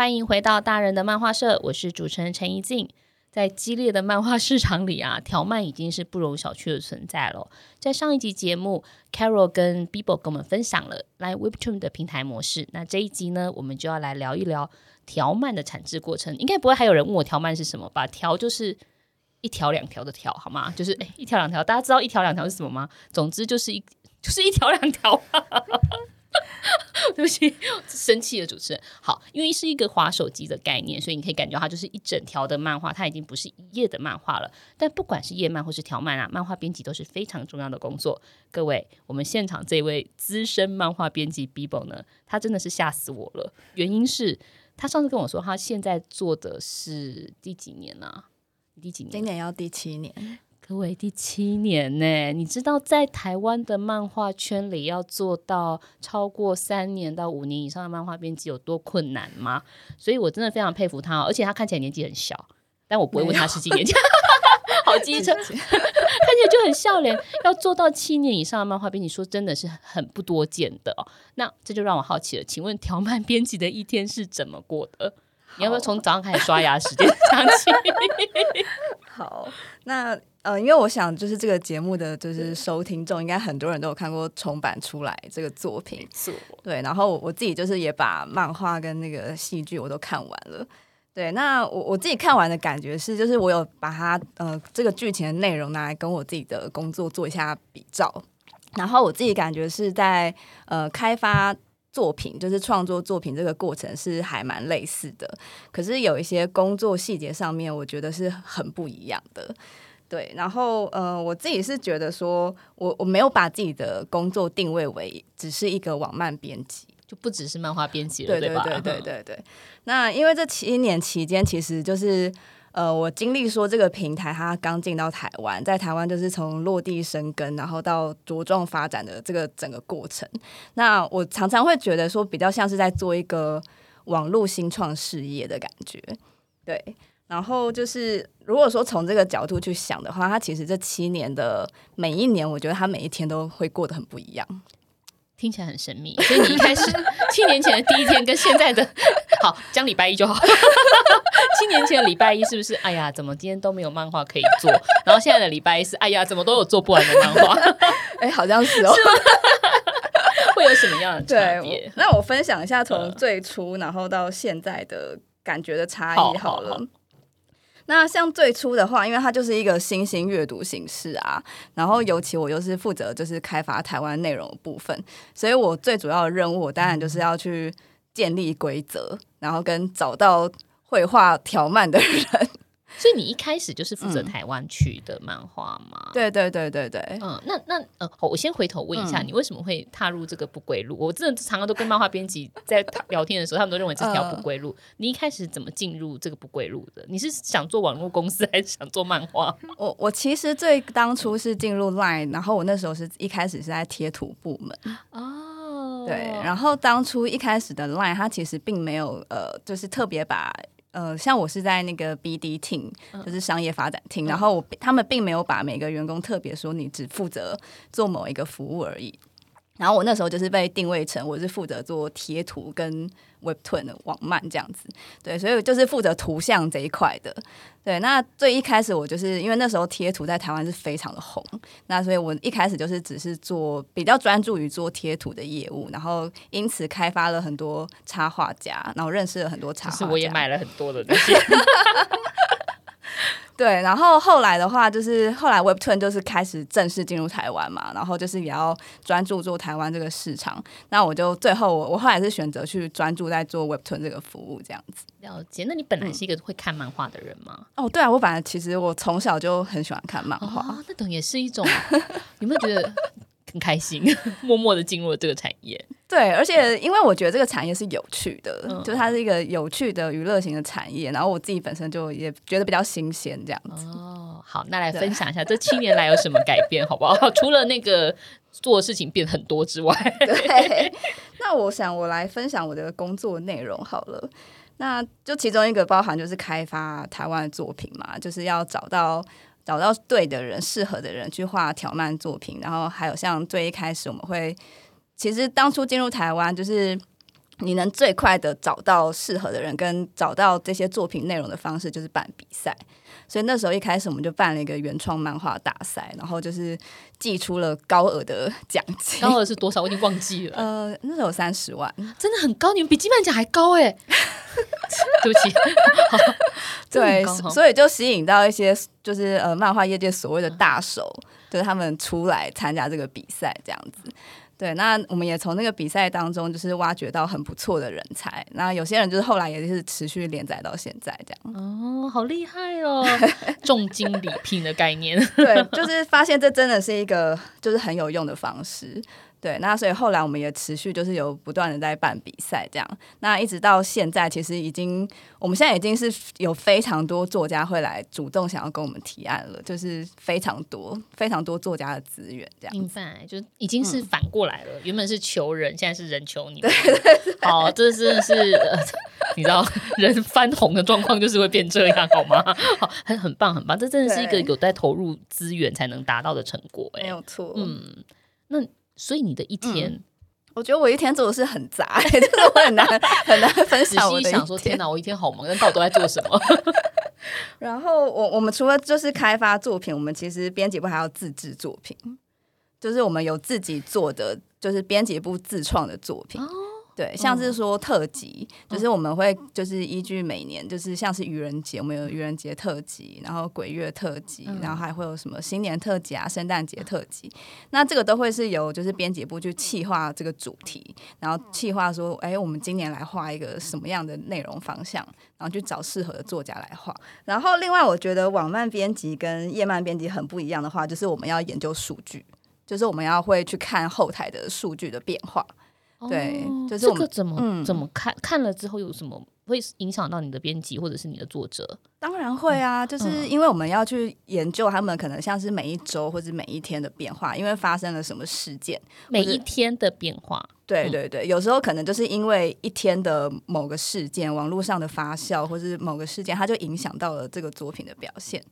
欢迎回到大人的漫画社，我是主持人陈怡静。在激烈的漫画市场里啊，条漫已经是不容小觑的存在了。在上一集节目，Carol 跟 Bibo 跟我们分享了 LINE Webtoon 的平台模式。那这一集呢，我们就要来聊一聊条漫的产制过程。应该不会还有人问我条漫是什么吧？条就是。一条两条的条好吗？就是诶，一条两条，大家知道一条两条是什么吗？总之就是一就是一条两条。对不起，生气了主持人。好，因为是一个滑手机的概念，所以你可以感觉它就是一整条的漫画，它已经不是一页的漫画了。但不管是页漫或是条漫啊，漫画编辑都是非常重要的工作。各位，我们现场这位资深漫画编辑 Bibo 呢，他真的是吓死我了。原因是他上次跟我说，他现在做的是第几年呢、啊？第几年？今年要第七年，各位第七年呢？你知道在台湾的漫画圈里要做到超过三年到五年以上的漫画编辑有多困难吗？所以我真的非常佩服他哦，而且他看起来年纪很小，但我不会问他是几年，好机车，看起来就很笑脸。要做到七年以上的漫画编辑，说真的是很不多见的哦。那这就让我好奇了，请问条漫编辑的一天是怎么过的？你要不要从早上开始刷牙时间讲起？好，那呃，因为我想就是这个节目的就是收听众，应该很多人都有看过重版出来这个作品，对。然后我自己就是也把漫画跟那个戏剧我都看完了，对。那我我自己看完的感觉是，就是我有把它呃这个剧情的内容拿来跟我自己的工作做一下比照，然后我自己感觉是在呃开发。作品就是创作作品这个过程是还蛮类似的，可是有一些工作细节上面，我觉得是很不一样的。对，然后呃，我自己是觉得说，我我没有把自己的工作定位为只是一个网漫编辑，就不只是漫画编辑了，对吧？对对对对对。那因为这七年期间，其实就是。呃，我经历说这个平台它刚进到台湾，在台湾就是从落地生根，然后到茁壮发展的这个整个过程。那我常常会觉得说，比较像是在做一个网络新创事业的感觉，对。然后就是如果说从这个角度去想的话，他其实这七年的每一年，我觉得他每一天都会过得很不一样。听起来很神秘，所以你一开始 七年前的第一天跟现在的好讲礼拜一就好。七年前的礼拜一是不是？哎呀，怎么今天都没有漫画可以做？然后现在的礼拜一是，哎呀，怎么都有做不完的漫画？哎，好像是哦。会有什么样的差别？那我分享一下从最初然后到现在的感觉的差异好了。好好好那像最初的话，因为它就是一个新兴阅读形式啊，然后尤其我又是负责就是开发台湾内容的部分，所以我最主要的任务，我当然就是要去建立规则，然后跟找到绘画条漫的人。所以你一开始就是负责台湾区的漫画吗？嗯？对对对对对。嗯，那那呃，我先回头问一下，嗯、你为什么会踏入这个不归路？我真的常常都跟漫画编辑在聊天的时候，他们都认为这是条不归路。呃、你一开始怎么进入这个不归路的？你是想做网络公司，还是想做漫画？我我其实最当初是进入 Line，然后我那时候是一开始是在贴图部门哦。对，然后当初一开始的 Line，它其实并没有呃，就是特别把。呃，像我是在那个 BD team，就是商业发展 team，、嗯、然后我他们并没有把每个员工特别说你只负责做某一个服务而已。然后我那时候就是被定位成我是负责做贴图跟 Webtoon 的网漫这样子，对，所以我就是负责图像这一块的。对，那最一开始我就是因为那时候贴图在台湾是非常的红，那所以我一开始就是只是做比较专注于做贴图的业务，然后因此开发了很多插画家，然后认识了很多插画家。我也买了很多的东西。对，然后后来的话，就是后来 Webtoon 就是开始正式进入台湾嘛，然后就是也要专注做台湾这个市场。那我就最后我我后来是选择去专注在做 Webtoon 这个服务这样子。了解，那你本来是一个会看漫画的人吗？嗯、哦，对啊，我本来其实我从小就很喜欢看漫画。哦、那等也是一种，有没有觉得很开心，默默的进入了这个产业。对，而且因为我觉得这个产业是有趣的，嗯、就是它是一个有趣的娱乐型的产业，然后我自己本身就也觉得比较新鲜这样子。哦，好，那来分享一下这七年来有什么改变，好不好？除了那个做的事情变很多之外，对。那我想我来分享我的工作内容好了。那就其中一个包含就是开发台湾的作品嘛，就是要找到找到对的人、适合的人去画条漫作品，然后还有像最一开始我们会，其实当初进入台湾就是你能最快的找到适合的人跟找到这些作品内容的方式就是办比赛。所以那时候一开始我们就办了一个原创漫画大赛，然后就是寄出了高额的奖金。高额是多少？我已经忘记了。呃，那时候有三十万，真的很高。你们比金漫奖还高哎！对不起。对，所以就吸引到一些就是呃漫画业界所谓的大手，就是他们出来参加这个比赛这样子。对，那我们也从那个比赛当中，就是挖掘到很不错的人才。那有些人就是后来也是持续连载到现在这样。哦，好厉害哦！重金礼聘的概念。对，就是发现这真的是一个就是很有用的方式。对，那所以后来我们也持续就是有不断的在办比赛，这样。那一直到现在，其实已经我们现在已经是有非常多作家会来主动想要跟我们提案了，就是非常多非常多作家的资源，这样。明白，就已经是反过来了。嗯、原本是求人，现在是人求你。对对对。好，这真的是、呃、你知道人翻红的状况就是会变这样，好吗？好，很很棒，很棒。这真的是一个有待投入资源才能达到的成果，哎，没有错。嗯，那。所以你的一天，嗯、我觉得我一天做的事很杂，欸，就是我很难 很难分析。我想说，天哪，我一天好忙，但到底都在做什么？然后我我们除了就是开发作品，我们其实编辑部还要自制作品，就是我们有自己做的，就是编辑部自创的作品。哦对，像是说特辑，嗯、就是我们会就是依据每年，就是像是愚人节，我们有愚人节特辑，然后鬼月特辑，嗯、然后还会有什么新年特辑啊、圣诞节特辑，嗯、那这个都会是由就是编辑部去企划这个主题，然后企划说，哎，我们今年来画一个什么样的内容方向，然后去找适合的作家来画。然后另外，我觉得网漫编辑跟页漫编辑很不一样的话，就是我们要研究数据，就是我们要会去看后台的数据的变化。对，就是这个怎么、嗯、怎么看看了之后有什么会影响到你的编辑或者是你的作者？当然会啊，就是因为我们要去研究他们可能像是每一周或者每一天的变化，因为发生了什么事件，每一天的变化。对对对，有时候可能就是因为一天的某个事件，网络上的发酵，或是某个事件，它就影响到了这个作品的表现。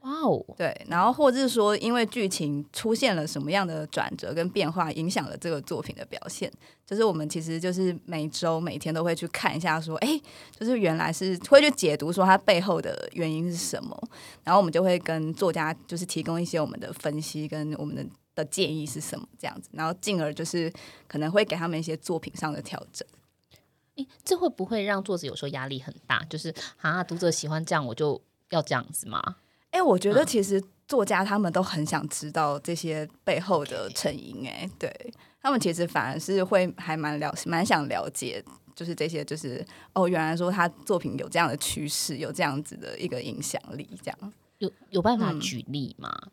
哇哦，对，然后或者是说，因为剧情出现了什么样的转折跟变化，影响了这个作品的表现。就是我们其实就是每周每天都会去看一下，说，哎，就是原来是会去解读说它背后的原因是什么，然后我们就会跟作家就是提供一些我们的分析跟我们的的建议是什么这样子，然后进而就是可能会给他们一些作品上的调整。诶，这会不会让作者有时候压力很大？就是啊，读者喜欢这样，我就要这样子吗？哎、欸，我觉得其实作家他们都很想知道这些背后的成因，哎，对，他们其实反而是会还蛮了蛮想了解，就是这些，就是哦，原来说他作品有这样的趋势，有这样子的一个影响力，这样。有有办法举例吗？嗯、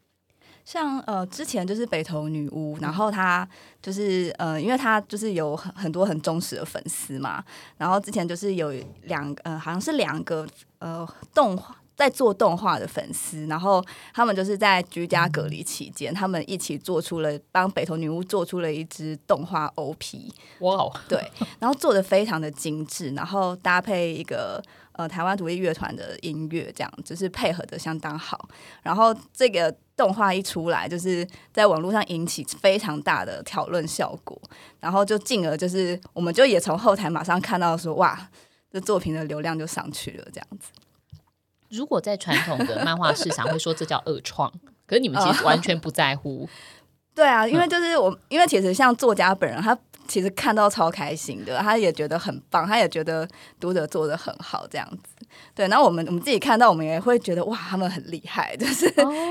像呃，之前就是北投女巫，然后他就是呃，因为他就是有很很多很忠实的粉丝嘛，然后之前就是有两呃，好像是两个呃动画。在做动画的粉丝，然后他们就是在居家隔离期间，他们一起做出了帮北投女巫做出了一支动画 OP。哇哦，对，然后做的非常的精致，然后搭配一个呃台湾独立乐团的音乐，这样就是配合的相当好。然后这个动画一出来，就是在网络上引起非常大的讨论效果，然后就进而就是我们就也从后台马上看到说，哇，这作品的流量就上去了，这样子。如果在传统的漫画市场会说这叫恶创，可是你们其实完全不在乎。对啊，因为就是我，因为其实像作家本人，他其实看到超开心的，他也觉得很棒，他也觉得读者做的很好，这样子。对，然后我们我们自己看到，我们也会觉得哇，他们很厉害，就是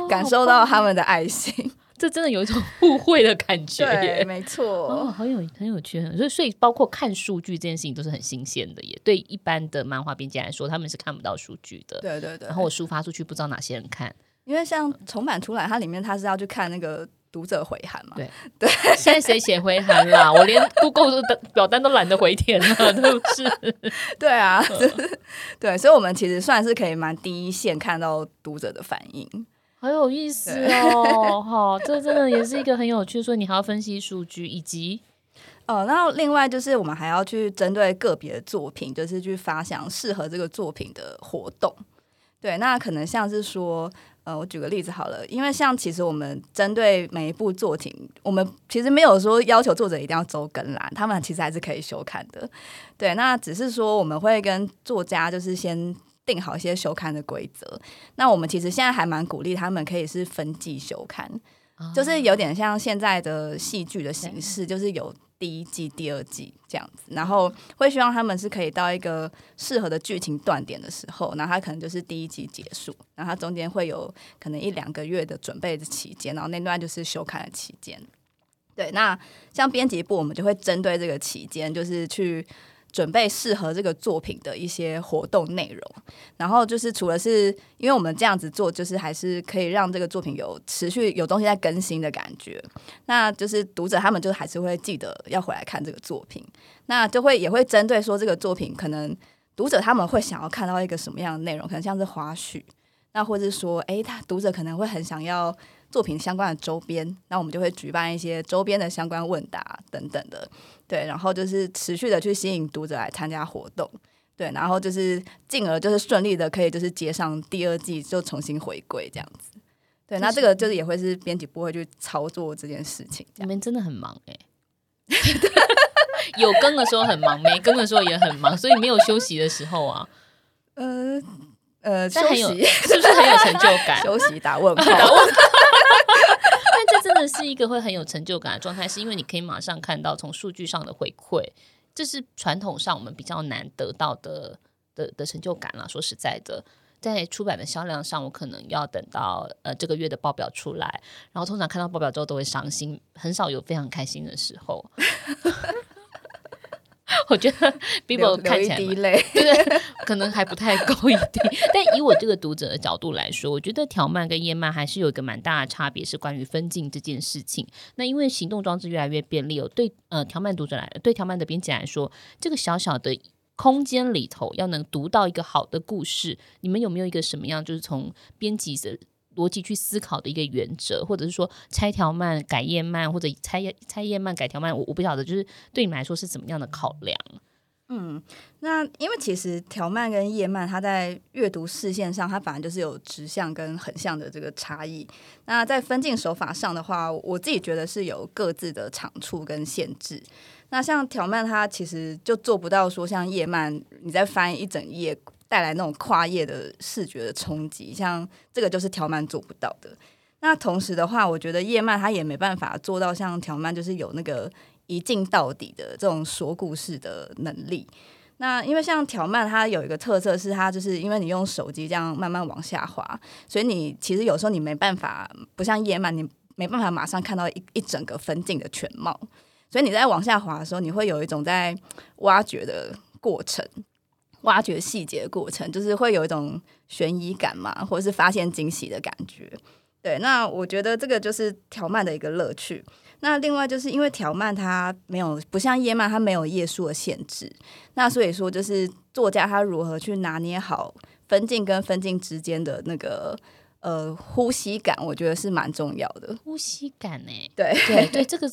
感受到他们的爱心。这真的有一种互惠的感觉耶，对，没错，哦，很有很有趣，所以所以包括看数据这件事情都是很新鲜的耶。对一般的漫画编辑来说，他们是看不到数据的，对对对。然后我抒发出去，不知道哪些人看，因为像重版出来，它里面它是要去看那个。读者回函嘛。对 对，现在谁写回函啦？我连 Google 的表单都懒得回填了，对不是？对啊，对，所以我们其实算是可以蛮第一线看到读者的反应，很有意思哦。好，这真的也是一个 很有趣，所以你还要分析数据以及。哦，然后另外就是我们还要去针对个别的作品，就是去发想适合这个作品的活动。对，那可能像是说，呃，我举个例子好了，因为像其实我们针对每一部作品，我们其实没有说要求作者一定要周更啦，他们其实还是可以休刊的。对，那只是说我们会跟作家就是先定好一些休刊的规则。那我们其实现在还蛮鼓励他们可以是分季休刊，哦，就是有点像现在的戏剧的形式，就是有。第一季、第二季这样子，然后会希望他们是可以到一个适合的剧情断点的时候，然后他可能就是第一季结束，然后他中间会有可能一两个月的准备的期间，然后那段就是休刊的期间。对，那像编辑部，我们就会针对这个期间，就是去。准备适合这个作品的一些活动内容，然后就是除了是因为我们这样子做，就是还是可以让这个作品有持续有东西在更新的感觉。那就是读者他们就还是会记得要回来看这个作品，那就会也会针对说这个作品可能读者他们会想要看到一个什么样的内容，可能像是花絮，那或者是说，诶，他读者可能会很想要。作品相关的周边，那我们就会举办一些周边的相关问答等等的，对，然后就是持续的去吸引读者来参加活动，对，然后就是进而就是顺利的可以就是接上第二季就重新回归这样子，对，那这个就是也会是编辑部会去操作这件事情。你们真的很忙哎、欸，有更的时候很忙，没更的时候也很忙，所以没有休息的时候啊，呃呃，但很有 是不是很有成就感？休息打问号。但这真的是一个会很有成就感的状态，是因为你可以马上看到从数据上的回馈，这是传统上我们比较难得到的的的成就感啦。说实在的，在出版的销量上，我可能要等到呃这个月的报表出来，然后通常看到报表之后都会伤心，很少有非常开心的时候。我觉得 Bibo 看起来滴泪，对，可能还不太够一点。但以我这个读者的角度来说，我觉得条漫跟页漫还是有一个蛮大的差别，是关于分镜这件事情。那因为行动装置越来越便利，哦，对呃条漫读者来，对条漫的编辑来说，这个小小的空间里头要能读到一个好的故事，你们有没有一个什么样，就是从编辑的逻辑去思考的一个原则，或者是说拆条漫改页漫，或者拆拆页漫改条漫，我我不晓得，就是对你们来说是怎么样的考量？嗯，那因为其实条漫跟页漫，它在阅读视线上，它反而就是有直向跟横向的这个差异。那在分镜手法上的话，我自己觉得是有各自的长处跟限制。那像条漫，它其实就做不到说像页漫，你在翻一整页。带来那种跨页的视觉的冲击，像这个就是条漫做不到的。那同时的话，我觉得叶漫它也没办法做到像条漫，就是有那个一镜到底的这种说故事的能力。那因为像条漫，它有一个特色是它就是因为你用手机这样慢慢往下滑，所以你其实有时候你没办法，不像叶漫，你没办法马上看到一一整个分镜的全貌。所以你在往下滑的时候，你会有一种在挖掘的过程。挖掘细节的过程，就是会有一种悬疑感嘛，或者是发现惊喜的感觉。对，那我觉得这个就是条漫的一个乐趣。那另外就是因为条漫它没有不像页漫，它没有页数的限制。那所以说，就是作家他如何去拿捏好分镜跟分镜之间的那个呃呼吸感，我觉得是蛮重要的。呼吸感呢、欸？对对对，这个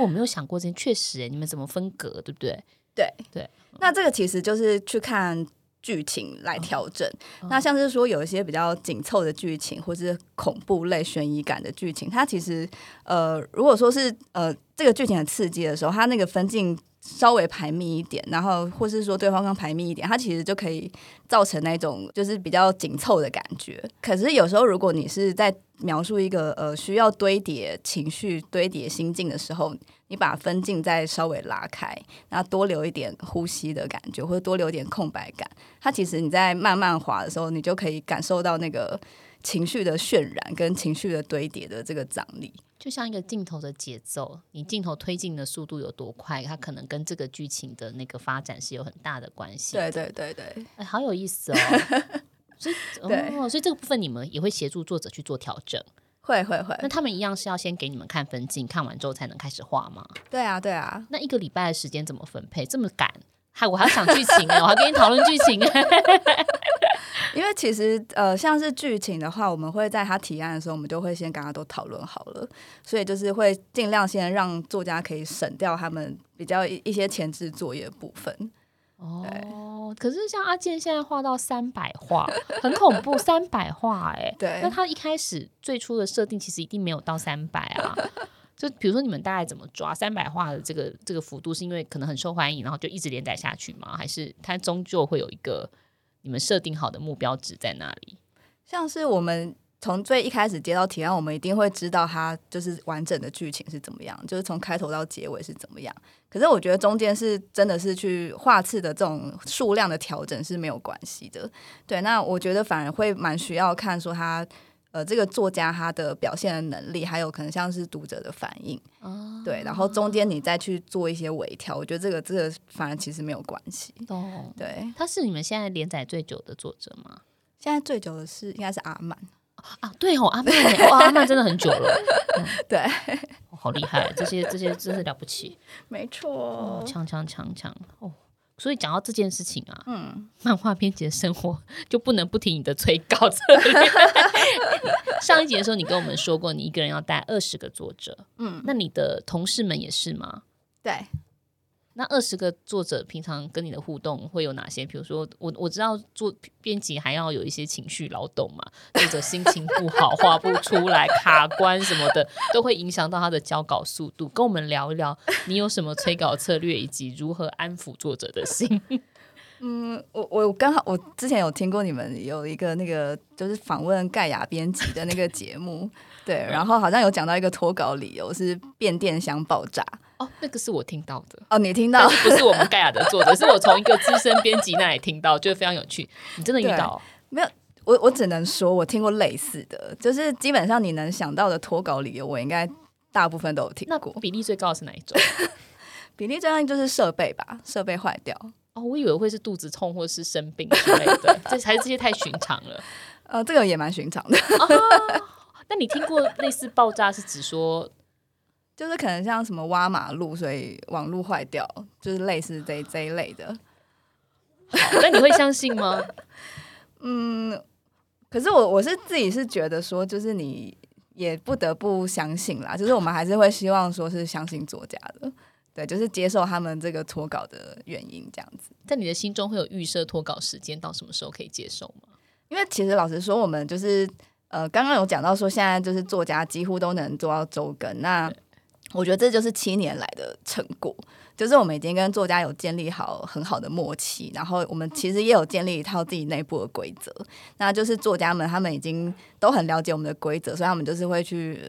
我没有想过这，确实哎，你们怎么分隔，对不对？对对。那这个其实就是去看剧情来调整。那像是说有一些比较紧凑的剧情，或是恐怖类、悬疑感的剧情，它其实呃，如果说是呃这个剧情很刺激的时候，它那个分镜稍微排密一点，然后或是说对方刚排密一点，它其实就可以造成那种就是比较紧凑的感觉。可是有时候如果你是在描述一个呃需要堆叠情绪、堆叠心境的时候，你把分镜再稍微拉开，然后多留一点呼吸的感觉，或者多留一点空白感，它其实你在慢慢滑的时候，你就可以感受到那个情绪的渲染跟情绪的堆叠的这个张力，就像一个镜头的节奏，你镜头推进的速度有多快，它可能跟这个剧情的那个发展是有很大的关系。对对对对，哎，好有意思哦。所以，哦，所以这个部分你们也会协助作者去做调整。会会会。那他们一样是要先给你们看分镜，看完之后才能开始画吗？对啊对啊。那一个礼拜的时间怎么分配？这么赶？还我还要想剧情哎，我还跟你讨论剧情。因为其实呃，像是剧情的话，我们会在他提案的时候，我们就会先跟他都讨论好了，所以就是会尽量先让作家可以省掉他们比较一些前置作业的部分。哦，可是像阿健现在画到三百画，很恐怖，三百画哎。对，那他一开始最初的设定其实一定没有到三百啊。就比如说你们大概怎么抓三百画的这个这个幅度，是因为可能很受欢迎，然后就一直连载下去吗？还是它终究会有一个？你们设定好的目标值在那里？像是我们从最一开始接到提案，我们一定会知道它就是完整的剧情是怎么样，就是从开头到结尾是怎么样。可是我觉得中间是真的是去画次的这种数量的调整是没有关系的。对，那我觉得反而会蛮需要看说他。呃，这个作家他的表现的能力，还有可能像是读者的反应，哦、对，然后中间你再去做一些微调，我觉得这个这个反而其实没有关系。哦，对，他是你们现在连载最久的作者吗？现在最久的是应该是阿曼啊，对哦，阿曼，哦、阿曼真的很久了，嗯、对、哦，好厉害，这些这些真是了不起，没错，强强强强哦。所以讲到这件事情啊，嗯，漫画编辑的生活就不能不提你的催稿策略。上一集的时候，你跟我们说过，你一个人要带二十个作者，嗯，那你的同事们也是吗？对。那二十个作者平常跟你的互动会有哪些？比如说，我我知道做编辑还要有一些情绪劳动嘛，作者心情不好画不出来，卡关什么的，都会影响到他的交稿速度。跟我们聊一聊，你有什么催稿策略，以及如何安抚作者的心？嗯，我我刚好我之前有听过你们有一个那个就是访问盖亚编辑的那个节目，对，然后好像有讲到一个脱稿理由是变电箱爆炸。哦，那个是我听到的哦，你听到不是我们盖亚的作者，是我从一个资深编辑那里听到，觉得非常有趣。你真的遇到？没有，我我只能说我听过类似的，就是基本上你能想到的脱稿理由，我应该大部分都有听过。那比例最高的是哪一种？比例最高就是设备吧，设备坏掉。哦，我以为会是肚子痛或是生病之类的，这还是这些太寻常了。呃，这个也蛮寻常的。哦，那你听过类似爆炸是指说？就是可能像什么挖马路，所以网路坏掉，就是类似这这一类的。那你会相信吗？嗯，可是我我是自己是觉得说，就是你也不得不相信啦，就是我们还是会希望说是相信作家的，对，就是接受他们这个脱稿的原因这样子。在你的心中会有预设脱稿时间到什么时候可以接受吗？因为其实老实说，我们就是呃刚刚有讲到说，现在就是作家几乎都能做到周更，那。我觉得这就是七年来的成果，就是我们已经跟作家有建立好很好的默契，然后我们其实也有建立一套自己内部的规则。那就是作家们他们已经都很了解我们的规则，所以他们就是会去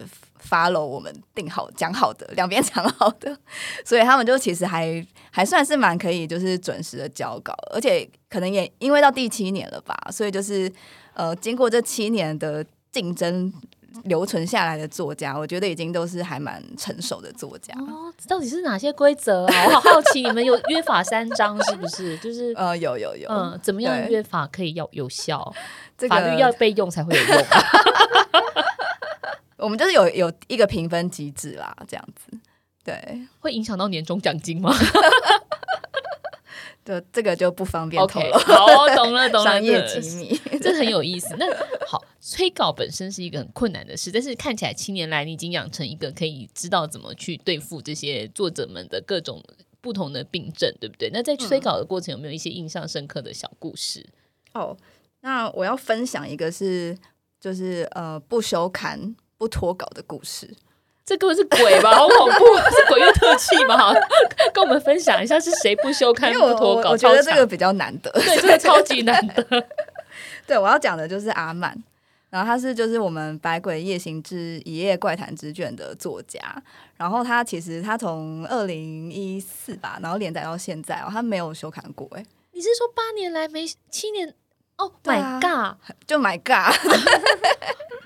follow 我们定好讲好的两边 讲好的，所以他们就其实还还算是蛮可以，就是准时的交稿，而且可能也因为到第七年了吧，所以就是呃经过这七年的竞争。留存下来的作家，我觉得已经都是还蛮成熟的作家。哦，到底是哪些规则啊？我好好奇，你们有约法三章是不是？就是呃，有有有，嗯，怎么样约法可以要有效？这个法律要被用才会有用啊。我们就是有有一个评分机制啦，这样子，对，会影响到年终奖金吗？这这个就不方便透露。Okay, 好，懂了，懂了，商业机密，这很有意思。那好，催稿本身是一个很困难的事，但是看起来七年来你已经养成一个可以知道怎么去对付这些作者们的各种不同的病症，对不对？那在催稿的过程有没有一些印象深刻的小故事？嗯、哦，那我要分享一个是，就是呃，不修刊不脱稿的故事。这根本是鬼吧，好恐怖！是鬼月特辑吗？跟我们分享一下是谁不修刊不脱稿？我觉得这个比较难得，对，这个超级难得。对，我要讲的就是阿曼，然后他是就是我们《百鬼夜行之一夜怪谈之卷》的作家，然后他其实他从二零一四吧，然后连载到现在哦，他没有休刊过。哎，你是说八年来没七年？哦，My God，就 My God。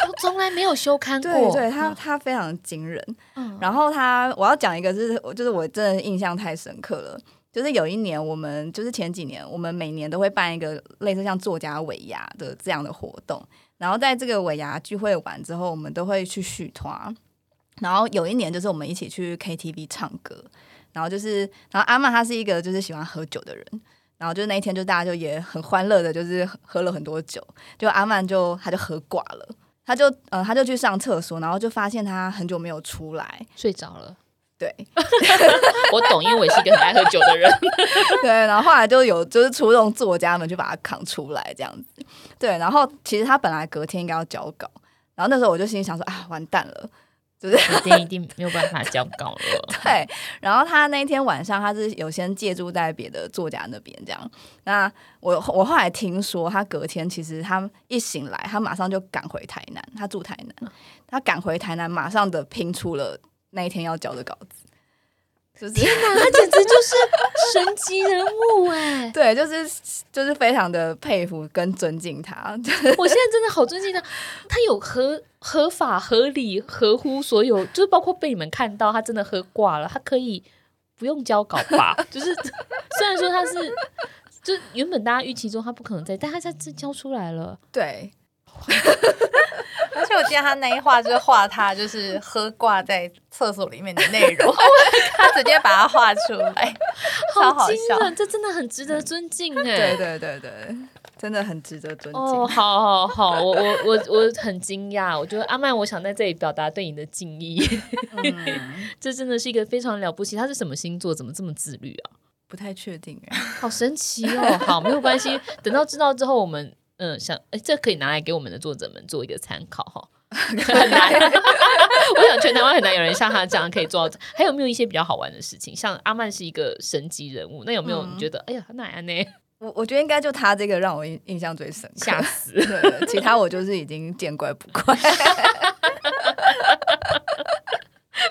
从从来没有休刊过，对，对他他非常惊人。嗯、然后他我要讲一个是，就是我真的印象太深刻了。就是有一年，我们就是前几年，我们每年都会办一个类似像作家尾牙的这样的活动。然后在这个尾牙聚会完之后，我们都会去续团。然后有一年，就是我们一起去 KTV 唱歌。然后就是，然后阿曼他是一个就是喜欢喝酒的人。然后就那一天，就大家就也很欢乐的，就是喝了很多酒。就阿曼就他就喝挂了，他就呃他就去上厕所，然后就发现他很久没有出来，睡着了。对，我懂，因为我也是一个很爱喝酒的人。对，然后后来就有就是出动作家们去把他扛出来，这样子。对，然后其实他本来隔天应该要交稿，然后那时候我就心里想说啊，完蛋了，就是时间一定没有办法交稿了。对，然后他那一天晚上他是有先借住在别的作家那边，这样。那我我后来听说，他隔天其实他一醒来，他马上就赶回台南，他住台南，他赶回台南，马上的拼出了。那一天要交的稿子，就是、天哪，他简直就是神级人物哎！对，就是就是非常的佩服跟尊敬他。我现在真的好尊敬他，他有合合法、合理、合乎所有，就是包括被你们看到，他真的喝挂了，他可以不用交稿吧？就是虽然说他是，就原本大家预期中他不可能在，但他在这交出来了，对。而且我记得他那一画就是画他就是喝挂在厕所里面的内容，他直接把它画出来，好好笑。这真的很值得尊敬哎！对对对对，真的很值得尊敬。哦，好好好，我我我我很惊讶，我觉得阿曼，我想在这里表达对你的敬意。嗯、这真的是一个非常了不起。他是什么星座？怎么这么自律啊？不太确定哎，好神奇哦。好，没有关系，等到知道之后我们。嗯，想哎，这可以拿来给我们的作者们做一个参考哈。很难，我想全台湾很难有人像他这样可以做到。还有没有一些比较好玩的事情？像阿曼是一个神级人物，那有没有你觉得？嗯、哎呀，很难呢。我我觉得应该就他这个让我印印象最深刻，吓死。对，其他我就是已经见怪不怪。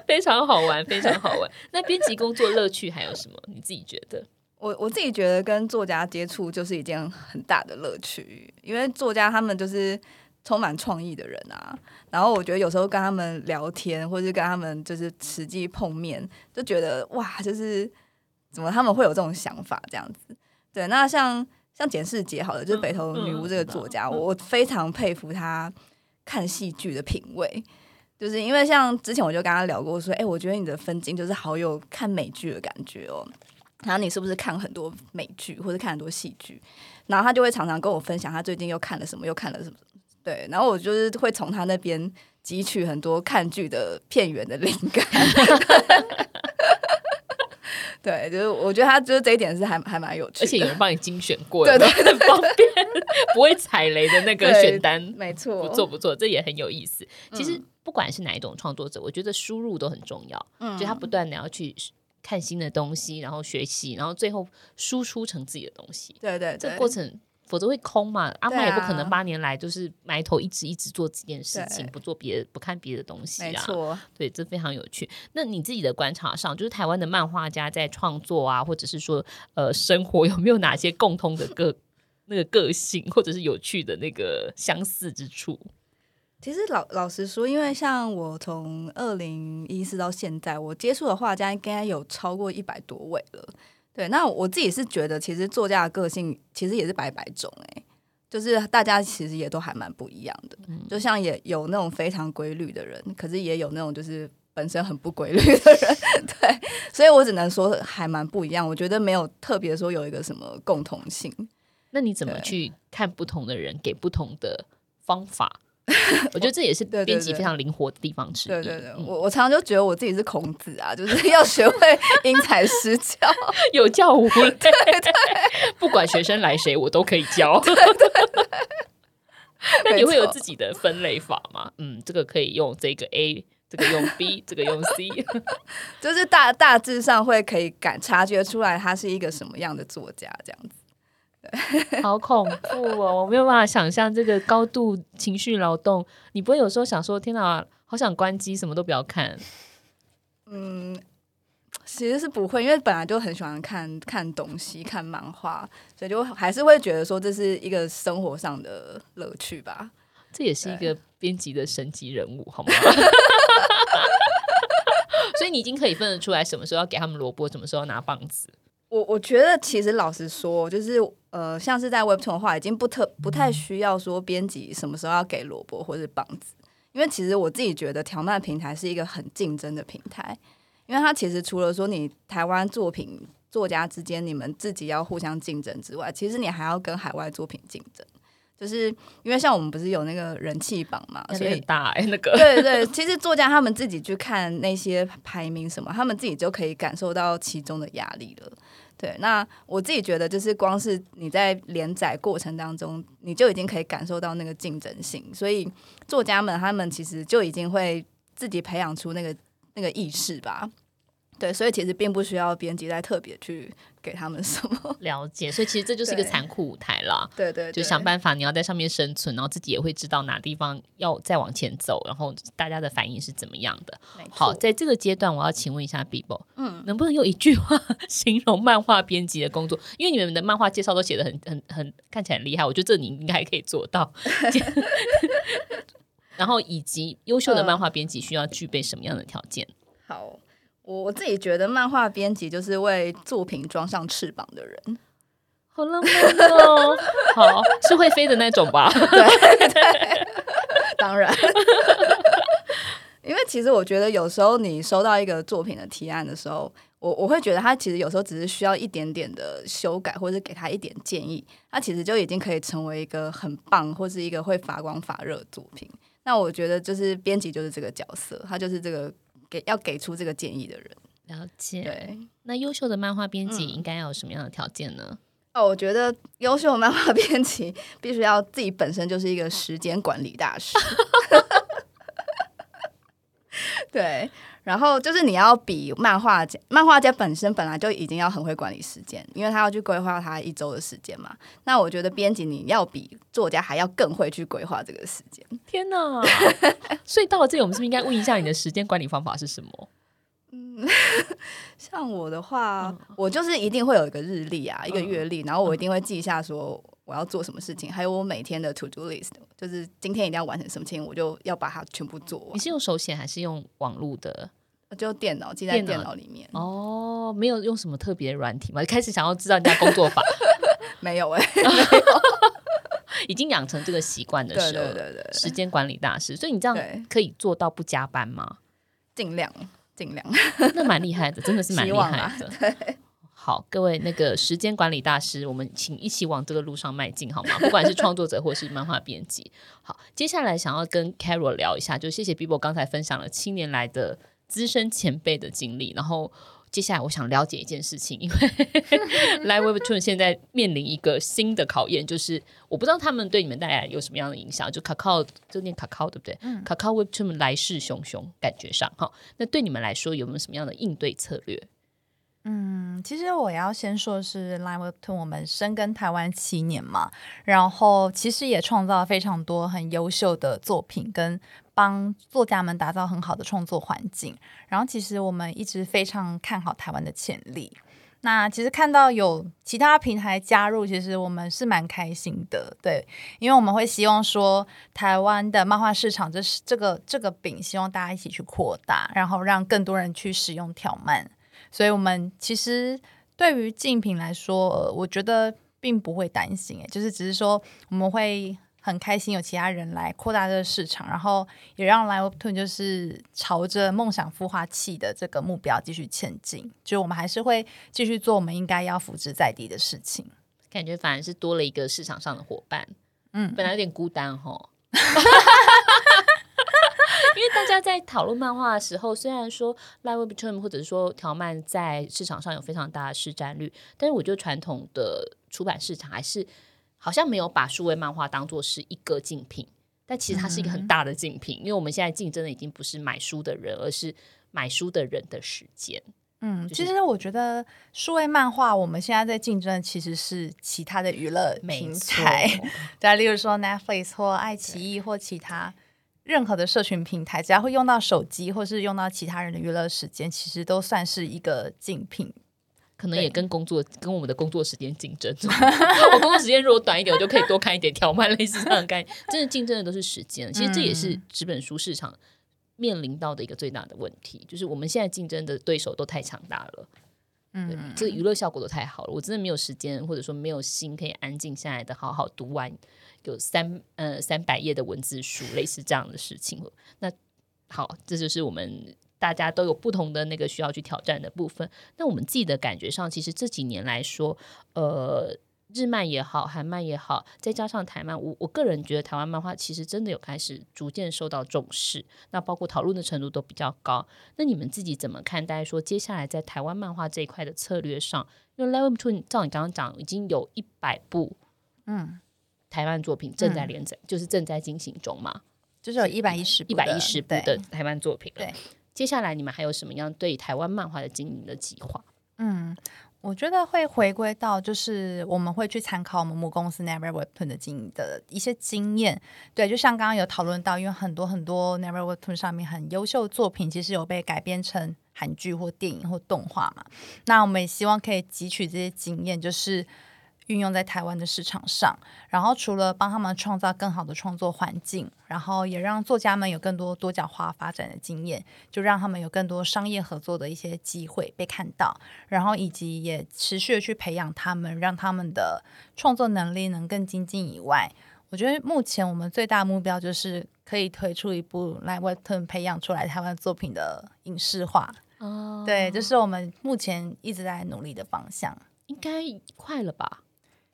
非常好玩，非常好玩。那编辑工作乐趣还有什么？你自己觉得？我我自己觉得跟作家接触就是一件很大的乐趣，因为作家他们就是充满创意的人啊。然后我觉得有时候跟他们聊天，或者是跟他们就是实际碰面，就觉得哇，就是怎么他们会有这种想法这样子。对，那像像简世杰好了，就是北投女巫这个作家，我我非常佩服他看戏剧的品味，就是因为像之前我就跟他聊过，说，哎，我觉得你的分镜就是好有看美剧的感觉哦。然后你是不是看很多美剧或者看很多戏剧？然后他就会常常跟我分享他最近又看了什么，又看了什么。对，然后我就是会从他那边汲取很多看剧的片源的灵感。对，就是我觉得他就是这一点是还还蛮有趣的，而且有人帮你精选过的，对对，很 方便，不会踩雷的那个选单，没错，不错不错，这也很有意思。其实不管是哪一种创作者，我觉得输入都很重要，嗯，就他不断的要去。看新的东西，然后学习，然后最后输出成自己的东西。对对，对，这个过程否则会空嘛。阿曼也不可能八年来就是埋头一直一直做这件事情，不做别的，不看别的东西啊。没错，对，这非常有趣。那你自己的观察上，就是台湾的漫画家在创作啊，或者是说呃生活，有没有哪些共通的个那个个性，或者是有趣的那个相似之处？其实老老实说，因为像我从二零一四到现在，我接触的画家应该有超过一百多位了。对，那我自己是觉得，其实作家的个性其实也是百百种哎，就是大家其实也都还蛮不一样的。就像也有那种非常规律的人，可是也有那种就是本身很不规律的人。对，所以我只能说还蛮不一样。我觉得没有特别说有一个什么共同性。那你怎么去看不同的人给不同的方法？我觉得这也是编辑非常灵活的地方之一。对对对，我我常常就觉得我自己是孔子啊，就是 要学会因材施教，有教无类。对对，不管学生来谁，我都可以教。对对对。那你会有自己的分类法吗？嗯，这个可以用这个 A，这个用 B，这个用 C，就是大大致上会可以感察觉出来他是一个什么样的作家这样子。好恐怖哦！我没有办法想象这个高度情绪劳动。你不会有时候想说：“天哪，好想关机，什么都不要看。”嗯，其实是不会，因为本来就很喜欢看看东西、看漫画，所以就还是会觉得说这是一个生活上的乐趣吧。这也是一个编辑的神级人物，好吗？所以你已经可以分得出来，什么时候要给他们萝卜，什么时候要拿棒子。我我觉得其实老实说，就是呃，像是在 Webtoon 的话，已经不特不太需要说编辑什么时候要给萝卜或者棒子，因为其实我自己觉得条漫平台是一个很竞争的平台，因为它其实除了说你台湾作品作家之间你们自己要互相竞争之外，其实你还要跟海外作品竞争。就是因为像我们不是有那个人气榜嘛，所以很大哎、欸，那个对对，其实作家他们自己去看那些排名什么，他们自己就可以感受到其中的压力了。对，那我自己觉得，就是光是你在连载过程当中，你就已经可以感受到那个竞争性，所以作家们他们其实就已经会自己培养出那个那个意识吧。对，所以其实并不需要编辑再特别去给他们什么 了解，所以其实这就是一个残酷舞台啦。对对，对，就想办法，你要在上面生存，然后自己也会知道哪地方要再往前走，然后大家的反应是怎么样的。好，在这个阶段，我要请问一下 Bibo，嗯，能不能用一句话形容漫画编辑的工作？因为你们的漫画介绍都写的很很很看起来很厉害，我觉得这你应该可以做到。然后以及优秀的漫画编辑需要具备什么样的条件？呃、好。我我自己觉得，漫画编辑就是为作品装上翅膀的人，好浪漫哦！好，是会飞的那种吧？对对，当然。因为其实我觉得，有时候你收到一个作品的提案的时候，我我会觉得他其实有时候只是需要一点点的修改，或者是给他一点建议，他其实就已经可以成为一个很棒，或是一个会发光发热的作品。那我觉得，就是编辑就是这个角色，他就是这个。给要给出这个建议的人，了解。对，那优秀的漫画编辑应该要有什么样的条件呢？嗯。哦，我觉得优秀的漫画编辑必须要自己本身就是一个时间管理大师。对。然后就是你要比漫画家，漫画家本身本来就已经要很会管理时间，因为他要去规划他一周的时间嘛。那我觉得编辑你要比作家还要更会去规划这个时间。天哪！所以到了这里，我们是不是应该问一下你的时间管理方法是什么？嗯，像我的话，嗯，我就是一定会有一个日历啊，一个月历，然后我一定会记一下说我要做什么事情，还有我每天的 to do list，就是今天一定要完成什么事情，我就要把它全部做完。你是用手写还是用网络的？就电脑记在电脑里面哦，没有用什么特别的软体吗？开始想要知道人家工作法，没有哎、欸，已经养成这个习惯的时候，对对对对，时间管理大师，所以你这样可以做到不加班吗？尽量尽量，那蛮厉害的，真的是蛮厉害的。好，各位那个时间管理大师，我们请一起往这个路上迈进好吗？不管是创作者或是漫画编辑，好，接下来想要跟 Carol 聊一下，就谢谢 Bibo 刚才分享了七年来的。资深前辈的经历，然后接下来我想了解一件事情，因为 Live Webtoon 现在面临一个新的考验，就是我不知道他们对你们带来有什么样的影响。就 Kakao 就念 Kakao 对不对？嗯，Kakao Webtoon 来势汹汹，感觉上哈，那对你们来说有没有什么样的应对策略？嗯，其实我要先说是 Live Webtoon，我们深耕台湾七年嘛，然后其实也创造了非常多很优秀的作品跟。帮作家们打造很好的创作环境，然后其实我们一直非常看好台湾的潜力。那其实看到有其他平台加入，其实我们是蛮开心的，对，因为我们会希望说台湾的漫画市场，这是这个这个饼，希望大家一起去扩大，然后让更多人去使用条漫。所以，我们其实对于竞品来说，呃，我觉得并不会担心，诶，就是只是说我们会。很开心有其他人来扩大这个市场，然后也让 Live Webtoon 就是朝着梦想孵化器的这个目标继续前进。就我们还是会继续做我们应该要扶植在地的事情。感觉反而是多了一个市场上的伙伴。嗯，本来有点孤单哈。因为大家在讨论漫画的时候，虽然说 Live Webtoon 或者是说条漫在市场上有非常大的市占率，但是我觉得传统的出版市场还是。好像没有把数位漫画当做是一个竞品，但其实它是一个很大的竞品，嗯、因为我们现在竞争的已经不是买书的人，而是买书的人的时间。嗯，其实我觉得数位漫画我们现在在竞争的其实是其他的娱乐平台，对，例如说 Netflix 或爱奇艺或其他任何的社群平台，只要会用到手机或是用到其他人的娱乐时间，其实都算是一个竞品。可能也跟工作跟我们的工作时间竞争，我工作时间如果短一点，我就可以多看一点条漫类似这样的概念。真的竞争的都是时间，其实这也是纸本书市场面临到的一个最大的问题，就是我们现在竞争的对手都太强大了。嗯，这个娱乐效果都太好了，我真的没有时间，或者说没有心可以安静下来的好好读完有三呃三百页的文字书，类似这样的事情。那好，这就是我们大家都有不同的那个需要去挑战的部分。那我们自己的感觉上，其实这几年来说，呃。日漫也好，韩漫也好，再加上台漫，我我个人觉得台湾漫画其实真的有开始逐渐受到重视，那包括讨论的程度都比较高。那你们自己怎么看待说接下来在台湾漫画这一块的策略上？因为 Live Webtoon 照你刚刚讲，已经有一百部嗯台湾作品正在连载，嗯、就是正在进行中嘛，就是有一百一十一百一十部的台湾作品。对，接下来你们还有什么样对台湾漫画的经营的计划？嗯。我觉得会回归到，就是我们会去参考我们母公司 Never Webtoon 的经营的一些经验。对，就像刚刚有讨论到，因为很多很多 Never Webtoon 上面很优秀的作品，其实有被改编成韩剧或电影或动画嘛。那我们也希望可以汲取这些经验，就是。运用在台湾的市场上，然后除了帮他们创造更好的创作环境，然后也让作家们有更多多角化发展的经验，就让他们有更多商业合作的一些机会被看到，然后以及也持续的去培养他们，让他们的创作能力能更精进以外，我觉得目前我们最大目标就是可以推出一部 LINE WEBTOON 培养出来台湾作品的影视化。哦，对，这是我们目前一直在努力的方向，应该快了吧？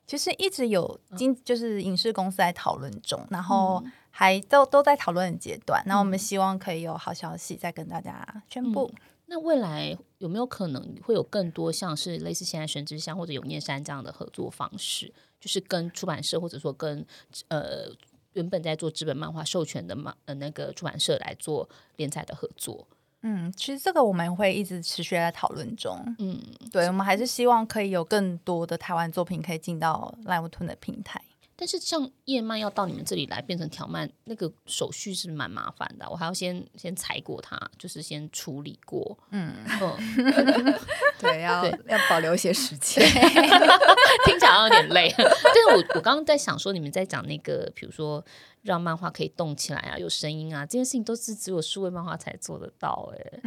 其实一直有经就是影视公司在讨论中，然后还都都在讨论的阶段。那我们希望可以有好消息再跟大家宣布。嗯，那未来有没有可能会有更多像是类似现在玄之香或者永念山这样的合作方式？就是跟出版社或者说跟呃原本在做纸本漫画授权的漫呃那个出版社来做连载的合作？嗯，其实这个我们会一直持续在讨论中。嗯，对，我们还是希望可以有更多的台湾作品可以进到 LINE WEBTOON 的平台。但是像页漫要到你们这里来变成条漫，那个手续是蛮麻烦的，我还要先先裁过它，就是先处理过。嗯，嗯 对，要对要保留一些时间，听起来有点累。但是我我刚刚在想说，你们在讲那个，比如说。让漫画可以动起来啊，有声音啊，这件事情都是只有数位漫画才做得到哎，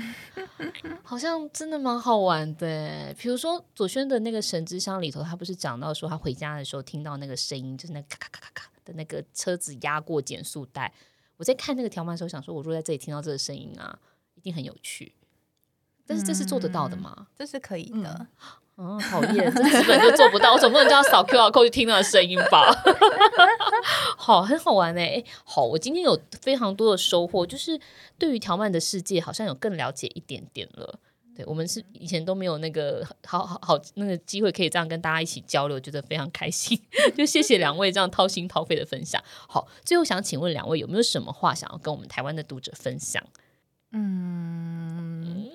好像真的蛮好玩的。比如说左轩的那个《神之箱》里头，他不是讲到说他回家的时候听到那个声音，就是那咔咔咔咔咔的那个车子压过减速带。我在看那个条漫的时候，想说我如果在这里听到这个声音啊，一定很有趣。但是这是做得到的吗？嗯、这是可以的。嗯 嗯，讨厌，这 基本就做不到。我总不能叫他扫 QR code 去听那个声音吧？好，很好玩哎。好，我今天有非常多的收获，就是对于条漫的世界，好像有更了解一点点了。对，我们是以前都没有那个好好好那个机会可以这样跟大家一起交流，觉得非常开心。就谢谢两位这样掏心掏肺的分享。好，最后想请问两位有没有什么话想要跟我们台湾的读者分享？嗯，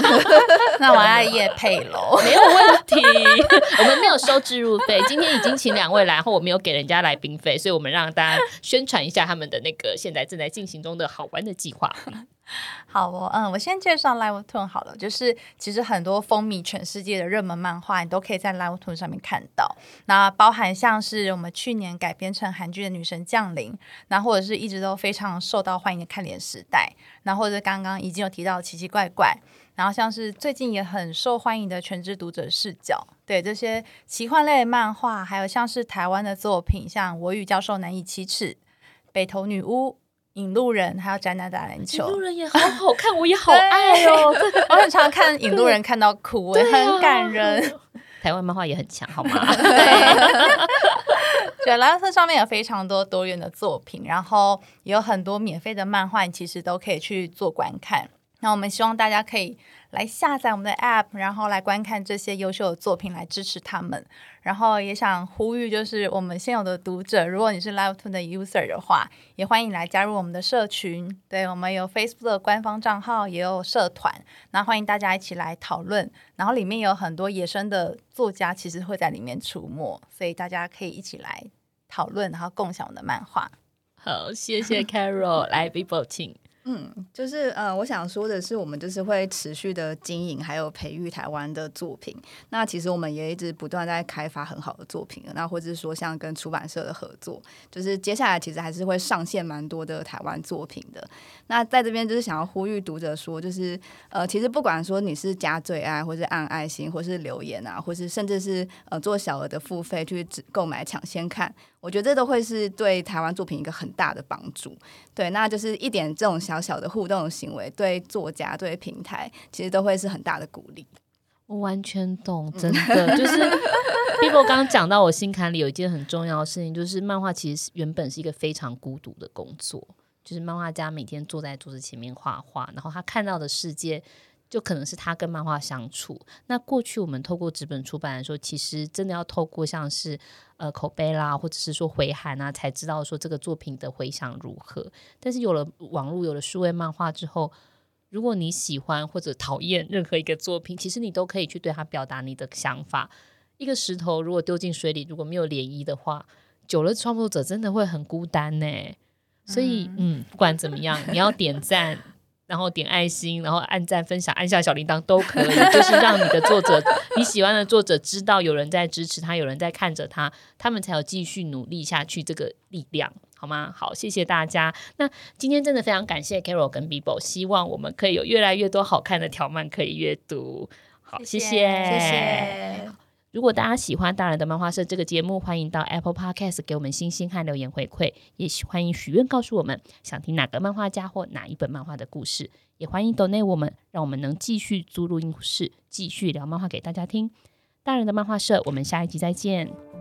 那我要业配喽，没有问题。我们没有收置入费，今天已经请两位来，然后我没有给人家来宾费，所以我们让大家宣传一下他们的那个现在正在进行中的好玩的计划。好哦，嗯，我先介绍 Live t o n 好了，就是其实很多风靡全世界的热门漫画，你都可以在 Live t o n 上面看到。那包含像是我们去年改编成韩剧的《女神降临》，那或者是一直都非常受到欢迎的《看脸时代》，那或者刚刚已经有提到《奇奇怪怪》，然后像是最近也很受欢迎的《全知读者视角》，对这些奇幻类漫画，还有像是台湾的作品，像《我与教授难以启齿》、《北投女巫》。引路人还有宅男打篮球，引路人也好好看，我也好 爱哦。我很常看引路人 看到哭，也很感人。台湾漫画也很强，好吗？对，LINE WEBTOON 上面有非常多多元的作品，然后也有很多免费的漫画，你其实都可以去做观看。那我们希望大家可以来下载我们的 App，然后来观看这些优秀的作品，来支持他们。然后也想呼吁，就是我们现有的读者，如果你是 LiveToon 的 user 的话，也欢迎来加入我们的社群。对，我们有 Facebook 的官方账号，也有社团，那欢迎大家一起来讨论。然后里面有很多野生的作家，其实会在里面出没，所以大家可以一起来讨论，然后共享我们的漫画。好，谢谢 Carol 来 Bibo 请。嗯，就是呃，我想说的是，我们就是会持续的经营，还有培育台湾的作品。那其实我们也一直不断在开发很好的作品。那或者是说，像跟出版社的合作，就是接下来其实还是会上线蛮多的台湾作品的。那在这边就是想要呼吁读者说，就是呃，其实不管说你是加最爱，或是按爱心，或是留言啊，或是甚至是呃做小额的付费去购买抢先看。我觉得这都会是对台湾作品一个很大的帮助，对，那就是一点这种小小的互动行为，对作家、对平台，其实都会是很大的鼓励。我完全懂，真的就是 Bibo 刚刚讲到，我心坎里有一件很重要的事情，就是漫画其实原本是一个非常孤独的工作，就是漫画家每天坐在桌子前面画画，然后他看到的世界。就可能是他跟漫画相处。那过去我们透过纸本出版的时候，其实真的要透过像是呃口碑啦，或者是说回函啊，才知道说这个作品的回响如何。但是有了网络，有了数位漫画之后，如果你喜欢或者讨厌任何一个作品，其实你都可以去对他表达你的想法。一个石头如果丢进水里，如果没有涟漪的话，久了创作者真的会很孤单呢。所以嗯，不管怎么样，你要点赞。然后点爱心，然后按赞、分享、按下小铃铛都可以，就是让你的作者、你喜欢的作者知道有人在支持他，有人在看着他，他们才有继续努力下去这个力量，好吗？好，谢谢大家。那今天真的非常感谢 Carol 跟 Bibo，希望我们可以有越来越多好看的条漫可以阅读。好，谢谢，谢谢。如果大家喜欢大人的漫画社这个节目，欢迎到 Apple Podcast 给我们星星和留言回馈，也欢迎许愿告诉我们想听哪个漫画家或哪一本漫画的故事，也欢迎 donate 我们，让我们能继续租录音室，继续聊漫画给大家听。大人的漫画社，我们下一集再见。